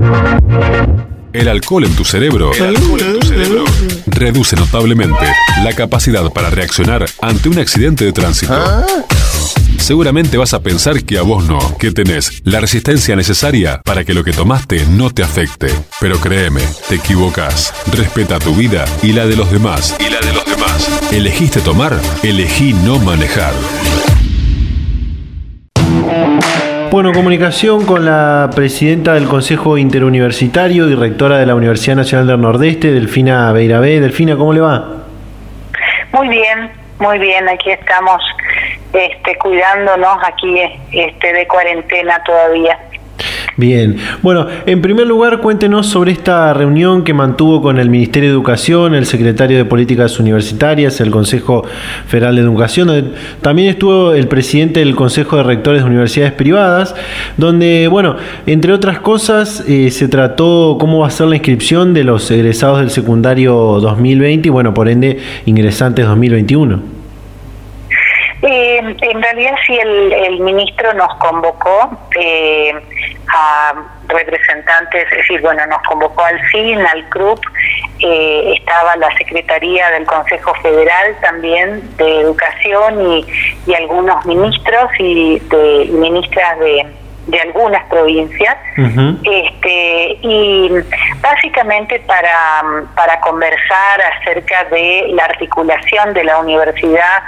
El alcohol en tu cerebro, el alcohol en tu cerebro reduce notablemente la capacidad para reaccionar ante un accidente de tránsito. Seguramente vas a pensar que a vos no, que tenés la resistencia necesaria para que lo que tomaste no te afecte. Pero créeme, te equivocas. Respeta tu vida y la de los demás. Y la de los demás. ¿Elegiste tomar? Elegí no manejar. Bueno, comunicación con la presidenta del Consejo Interuniversitario y rectora de la Universidad Nacional del Nordeste, Delfina Beirabé. Delfina, ¿cómo le va? Muy bien, muy bien, aquí estamos este, cuidándonos aquí este, de cuarentena todavía. Bien, bueno, en primer lugar cuéntenos sobre esta reunión que mantuvo con el Ministerio de Educación, el Secretario de Políticas Universitarias, el Consejo Federal de Educación, donde también estuvo el presidente del Consejo de Rectores de Universidades Privadas, donde, bueno, entre otras cosas, eh, se trató cómo va a ser la inscripción de los egresados del secundario 2020 y, bueno, por ende, ingresantes 2021. Eh, en realidad sí, el, ministro nos convocó eh, a representantes, es decir, bueno, nos convocó al CIN, al CRUP, eh, estaba la Secretaría del Consejo Federal también de Educación y, algunos ministros y, de, ministras de, de algunas provincias. Este y básicamente para, para conversar acerca de la articulación de la universidad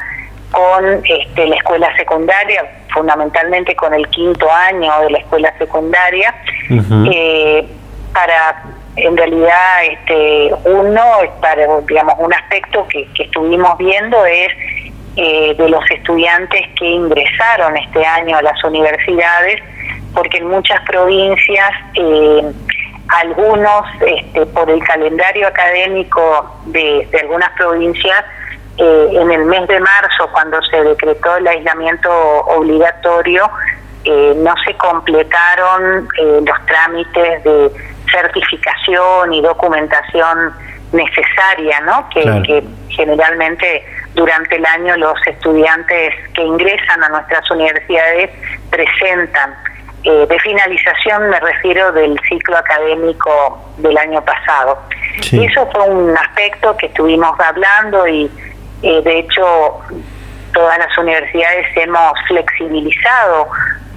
con este, la escuela secundaria, fundamentalmente con el quinto año de la escuela secundaria, eh, para en realidad este uno para digamos un aspecto que, estuvimos viendo es eh, de los estudiantes que ingresaron este año a las universidades porque en muchas provincias eh, algunos este, por el calendario académico de, de algunas provincias eh, en el mes de marzo, cuando se decretó el aislamiento obligatorio, eh, no se completaron eh, los trámites de certificación y documentación necesaria, ¿no? Que, generalmente durante el año los estudiantes que ingresan a nuestras universidades presentan. de finalización me refiero del ciclo académico del año pasado. Y eso fue un aspecto que estuvimos hablando y eh, de hecho, todas las universidades hemos flexibilizado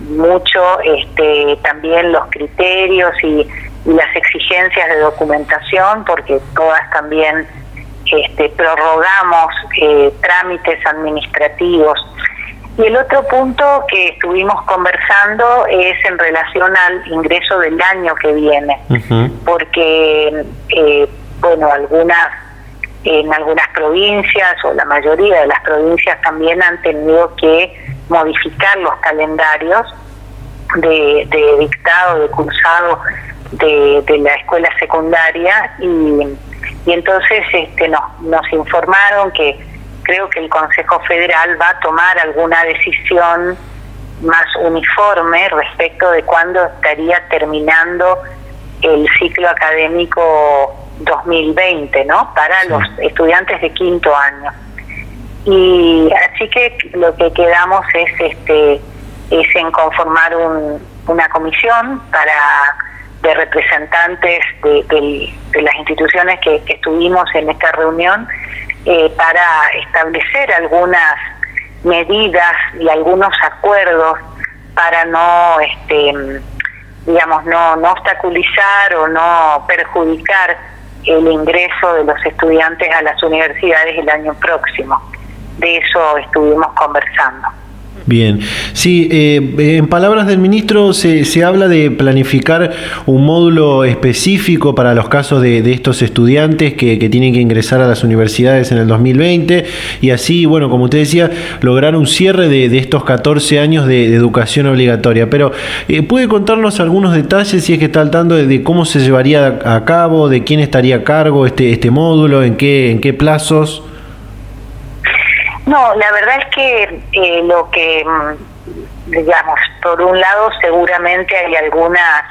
mucho este, también los criterios y, las exigencias de documentación, porque todas también este, prorrogamos eh, trámites administrativos. Y el otro punto que estuvimos conversando es en relación al ingreso del año que viene, porque, eh, bueno, algunas en algunas provincias o la mayoría de las provincias también han tenido que modificar los calendarios de, dictado, de cursado de, la escuela secundaria y, entonces este, nos informaron que creo que el Consejo Federal va a tomar alguna decisión más uniforme respecto de cuándo estaría terminando el ciclo académico 2020, ¿no? Para los estudiantes de quinto año. Y así que lo que quedamos es este es en conformar una comisión para de representantes de, las instituciones que, estuvimos en esta reunión eh, para establecer algunas medidas y algunos acuerdos para no este digamos no no obstaculizar o no perjudicar el ingreso de los estudiantes a las universidades el año próximo. De eso estuvimos conversando. Bien, sí, eh, en palabras del ministro se, se, habla de planificar un módulo específico para los casos de, estos estudiantes que, tienen que ingresar a las universidades en el 2020 y así, bueno, como usted decía, lograr un cierre de, estos 14 años de, educación obligatoria. Pero, eh, ¿puede contarnos algunos detalles si es que está al tanto de, cómo se llevaría a cabo, de quién estaría a cargo este, este módulo, en qué, en qué plazos? No, la verdad es que eh, lo que, mm, digamos, por un lado seguramente hay algunas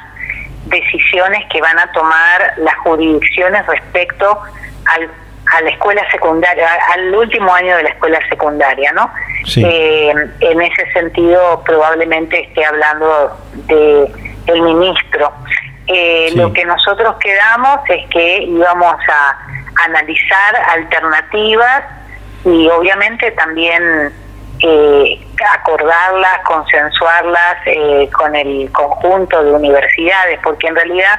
decisiones que van a tomar las jurisdicciones respecto al, a la escuela secundaria, al último año de la escuela secundaria, ¿no? Eh, en ese sentido probablemente esté hablando de el ministro. Eh, lo que nosotros quedamos es que íbamos a analizar alternativas y obviamente también eh, acordarlas, consensuarlas eh, con el conjunto de universidades, porque en realidad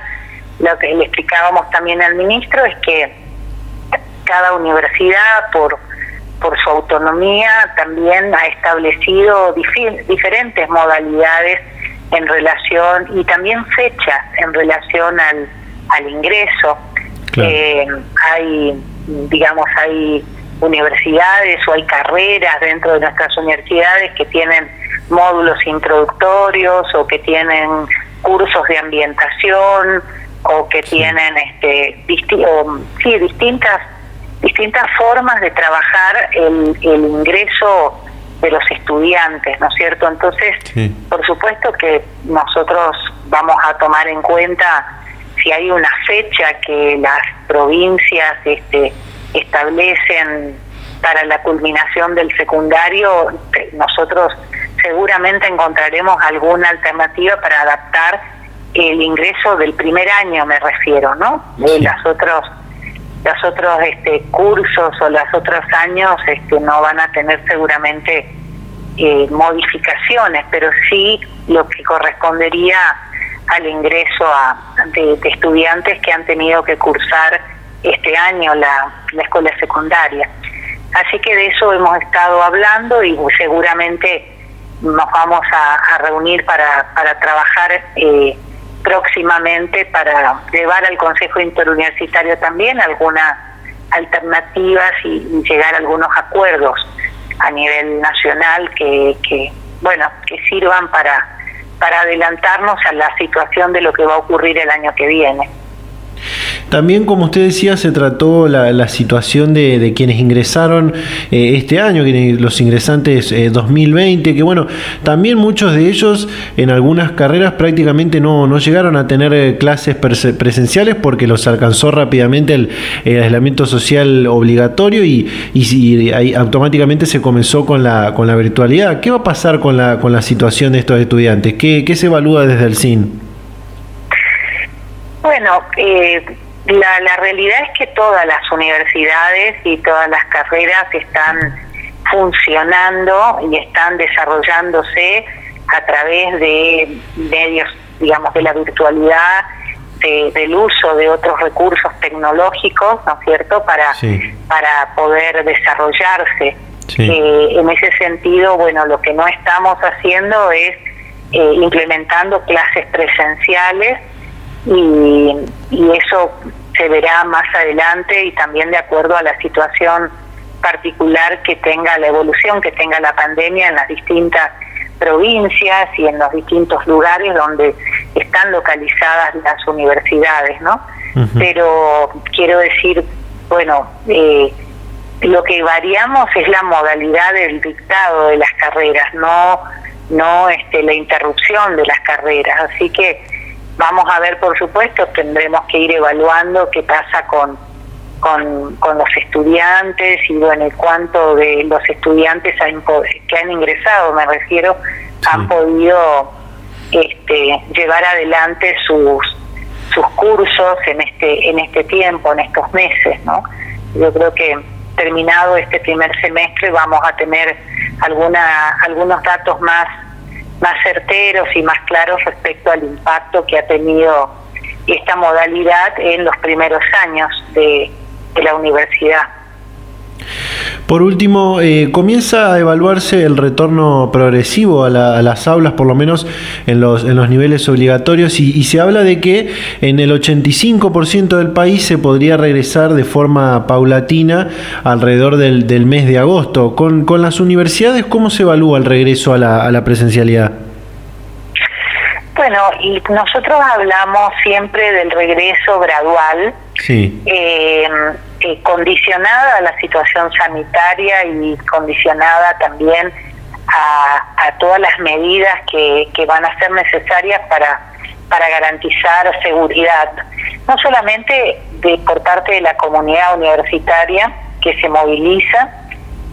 lo que le explicábamos también al ministro es que cada universidad por por su autonomía también ha establecido diferentes modalidades en relación y también fechas en relación al, al ingreso. Eh, hay, digamos, hay universidades o hay carreras dentro de nuestras universidades que tienen módulos introductorios o que tienen cursos de ambientación o que tienen este sí, distintas distintas formas de trabajar el, el ingreso de los estudiantes, ¿no es cierto? Entonces, por supuesto que nosotros vamos a tomar en cuenta si hay una fecha que las provincias este, establecen para la culminación del secundario, nosotros seguramente encontraremos alguna alternativa para adaptar el ingreso del primer año, me refiero, ¿no? De las otros los otros este, cursos o los otros años este, no van a tener seguramente eh, modificaciones, pero sí lo que correspondería al ingreso a, de, estudiantes que han tenido que cursar este año la, escuela secundaria. Así que de eso hemos estado hablando y seguramente nos vamos a, reunir para, para trabajar eh, próximamente para llevar al Consejo Interuniversitario también algunas alternativas y, llegar a algunos acuerdos a nivel nacional que, que bueno que sirvan para para adelantarnos a la situación de lo que va a ocurrir el año que viene. También, como usted decía, se trató la, situación de, quienes ingresaron eh, este año, los ingresantes 2020, eh, que bueno, también muchos de ellos en algunas carreras prácticamente no, no llegaron a tener eh, clases presenciales porque los alcanzó rápidamente el, aislamiento social obligatorio y, y, ahí automáticamente se comenzó con la, con la virtualidad. ¿Qué va a pasar con la, con la situación de estos estudiantes? ¿Qué, qué se evalúa desde el CIN? Bueno, eh, la, la realidad es que todas las universidades y todas las carreras están funcionando y están desarrollándose a través de medios, digamos, de la virtualidad, del uso de otros recursos tecnológicos, ¿no es cierto?, para, para poder desarrollarse. Eh, en ese sentido, bueno, lo que no estamos haciendo es eh, implementando clases presenciales y, eso se verá más adelante y también de acuerdo a la situación particular que tenga la evolución que tenga la pandemia en las distintas provincias y en los distintos lugares donde están localizadas las universidades, ¿no? Pero quiero decir, bueno, eh, lo que variamos es la modalidad del dictado de las carreras, no no este, la interrupción de las carreras, así que Vamos a ver, por supuesto, tendremos que ir evaluando qué pasa con, con, los estudiantes y bueno, cuánto de los estudiantes que han ingresado, me refiero, han podido este, llevar adelante sus sus cursos en este en este tiempo, en estos meses, ¿no? Yo creo que terminado este primer semestre vamos a tener alguna algunos datos más más certeros y más claros respecto al impacto que ha tenido esta modalidad en los primeros años de, la universidad. Por último, eh, comienza a evaluarse el retorno progresivo a, las aulas, por lo menos en los, en los niveles obligatorios, y, se habla de que en el 85% del país se podría regresar de forma paulatina alrededor del, mes de agosto. Con, con, las universidades, ¿cómo se evalúa el regreso a la, a la presencialidad? Bueno, y nosotros hablamos siempre del regreso gradual. Sí. Eh, condicionada a la situación sanitaria y condicionada también a, todas las medidas que, que, van a ser necesarias para, para garantizar seguridad, no solamente de, por parte de la comunidad universitaria que se moviliza,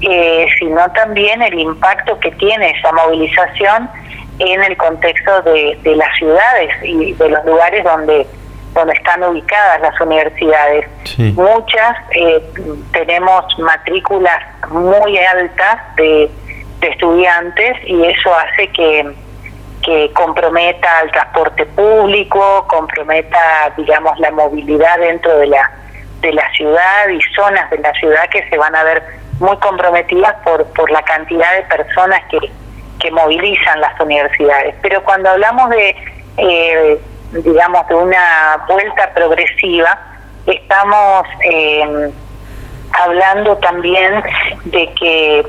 eh, sino también el impacto que tiene esa movilización en el contexto de, las ciudades y de los lugares donde donde están ubicadas las universidades. Muchas eh, tenemos matrículas muy altas de, estudiantes y eso hace que, que comprometa el transporte público, comprometa, digamos, la movilidad dentro de la, de la ciudad y zonas de la ciudad que se van a ver muy comprometidas por, por la cantidad de personas que, que movilizan las universidades. Pero cuando hablamos de, eh, digamos, de una vuelta progresiva, estamos eh, hablando también de que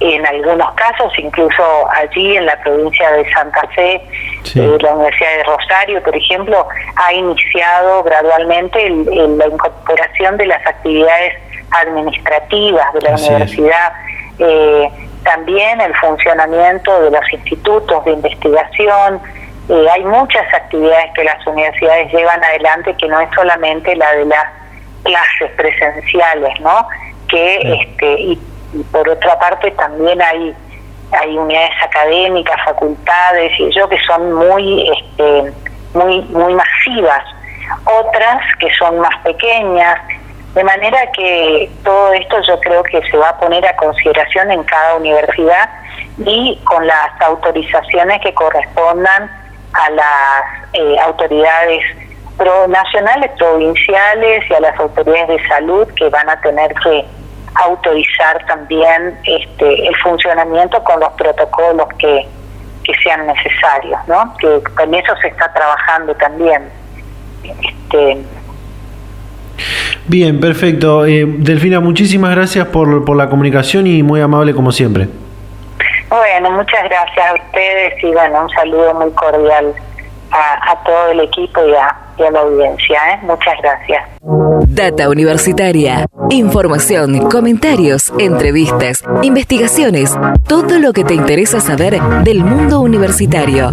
en algunos casos, incluso allí en la provincia de Santa Fe, eh, la Universidad de Rosario, por ejemplo, ha iniciado gradualmente la incorporación de las actividades administrativas de la universidad. Eh, también el funcionamiento de los institutos de investigación. Eh, hay muchas actividades que las universidades llevan adelante que no es solamente la de las clases presenciales, ¿no? Que este y, por otra parte también hay hay unidades académicas, facultades y yo que son muy este, muy muy masivas. Otras que son más pequeñas, de manera que todo esto yo creo que se va a poner a consideración en cada universidad y con las autorizaciones que correspondan a las eh, autoridades nacionales, provinciales y a las autoridades de salud que van a tener que autorizar también este, el funcionamiento con los protocolos que, que sean necesarios, ¿no? Que con eso se está trabajando también. Este, Bien, perfecto. Eh, Delfina, muchísimas gracias por, por la comunicación y muy amable como siempre. Bueno, muchas gracias a ustedes y bueno, un saludo muy cordial a, todo el equipo y a, la audiencia. ¿eh? Muchas gracias. Data Universitaria. Información, comentarios, entrevistas, investigaciones, todo lo que te interesa saber del mundo universitario.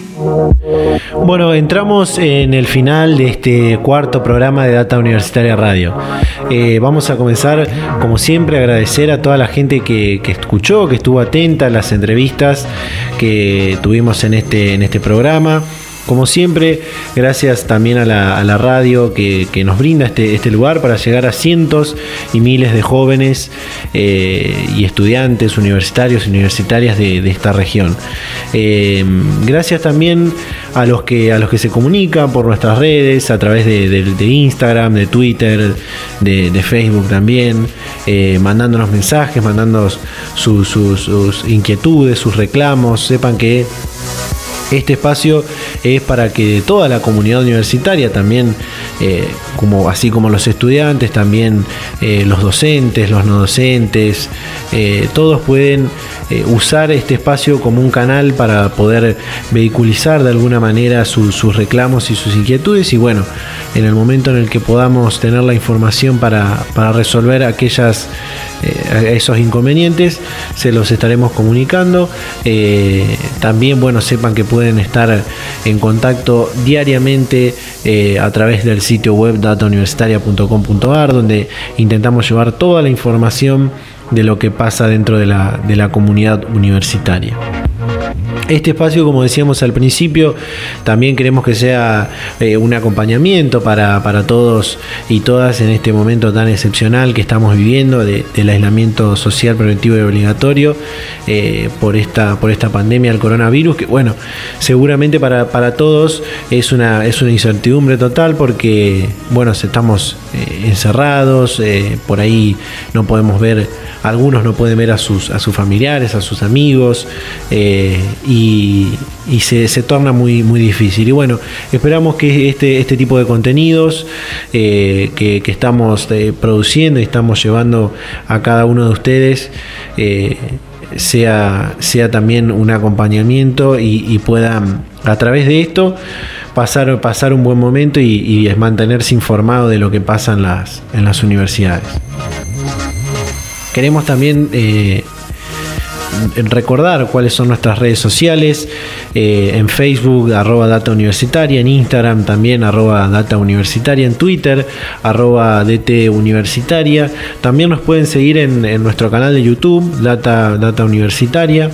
Bueno, entramos en el final de este cuarto programa de Data Universitaria Radio. Eh, vamos a comenzar, como siempre, a agradecer a toda la gente que, que, escuchó, que estuvo atenta a las entrevistas que tuvimos en este, en este programa. Como siempre, gracias también a la, radio que, nos brinda este, este, lugar para llegar a cientos y miles de jóvenes eh, y estudiantes universitarios y universitarias de, esta región. Eh, gracias también a los, que, a los que se comunican por nuestras redes, a través de, Instagram, de Twitter, de, Facebook también, eh, mandándonos mensajes, mandándonos sus inquietudes, sus reclamos. Sepan que este espacio es para que toda la comunidad universitaria, también eh, como, así como los estudiantes, también eh, los docentes, los no docentes, eh, todos pueden usar este espacio como un canal para poder vehiculizar de alguna manera sus reclamos y sus inquietudes. Y bueno, en el momento en el que podamos tener la información para, para resolver aquellas esos inconvenientes, se los estaremos comunicando. también, bueno, sepan que pueden estar en contacto diariamente a través del sitio web datauniversitaria.com.ar, donde intentamos llevar toda la información de lo que pasa dentro de la, de la comunidad universitaria. Este espacio, como decíamos al principio, también queremos que sea eh, un acompañamiento para, todos y todas en este momento tan excepcional que estamos viviendo del aislamiento social preventivo y obligatorio eh, por, esta, por esta pandemia del coronavirus, que bueno, seguramente para, todos es una, es una incertidumbre total porque, bueno, estamos eh, encerrados, por ahí no podemos ver, algunos no pueden ver a sus, a sus familiares, a sus amigos, y y, se, torna muy, muy difícil. Y bueno, esperamos que este, este tipo de contenidos eh, que, estamos eh, produciendo y estamos llevando a cada uno de ustedes eh, sea, sea también un acompañamiento y, puedan a través de esto pasar, pasar un buen momento y, y mantenerse informado de lo que pasa en las, en las universidades. Queremos también recordar cuáles son nuestras redes sociales. Eh, en Facebook, arroba Data Universitaria, en Instagram también, arroba Data Universitaria, en Twitter, arroba DT Universitaria. También nos pueden seguir en, nuestro canal de YouTube, Data, Data Universitaria,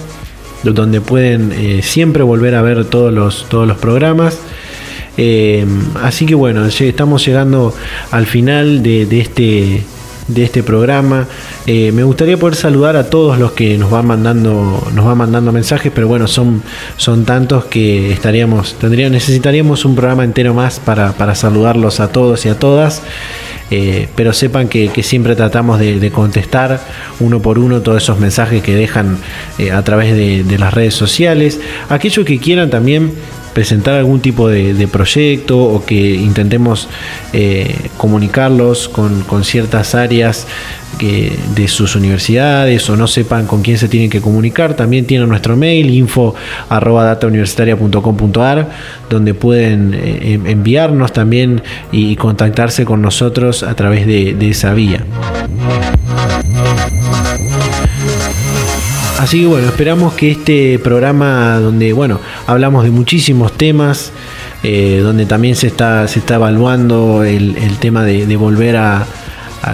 donde pueden eh, siempre volver a ver todos los, todos los programas. Eh, así que bueno, estamos llegando al final de este de este programa. Eh, me gustaría poder saludar a todos los que nos van mandando, nos van mandando mensajes, pero bueno, son, son tantos que estaríamos, tendríamos, necesitaríamos un programa entero más para, saludarlos a todos y a todas. Eh, pero sepan que, siempre tratamos de, contestar uno por uno todos esos mensajes que dejan eh, a través de, de, las redes sociales. Aquellos que quieran también presentar algún tipo de, proyecto o que intentemos eh, comunicarlos con, ciertas áreas de sus universidades o no sepan con quién se tienen que comunicar, también tienen nuestro mail info arroba donde pueden eh, enviarnos también y contactarse con nosotros a través de esa vía. Así que bueno, esperamos que este programa donde, bueno, hablamos de muchísimos temas, eh, donde también se está, se está evaluando el, tema de, volver a,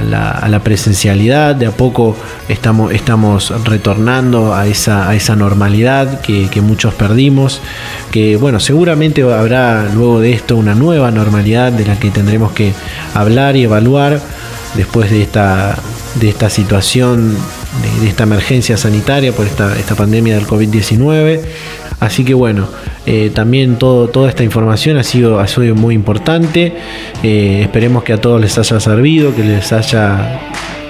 la, presencialidad, de a poco estamos, estamos retornando a esa, a esa normalidad que, muchos perdimos, que bueno, seguramente habrá luego de esto una nueva normalidad de la que tendremos que hablar y evaluar después de esta, de esta situación de, esta emergencia sanitaria por esta, esta pandemia del COVID-19. Así que bueno, eh, también todo, toda esta información ha sido, ha sido muy importante. Eh, esperemos que a todos les haya servido, que les haya,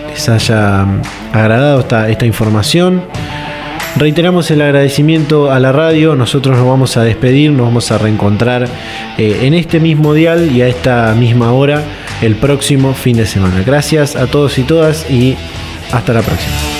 les haya mm, agradado esta, esta información. Reiteramos el agradecimiento a la radio, nosotros nos vamos a despedir, nos vamos a reencontrar eh, en este mismo dial y a esta misma hora el próximo fin de semana. Gracias a todos y todas y hasta la próxima.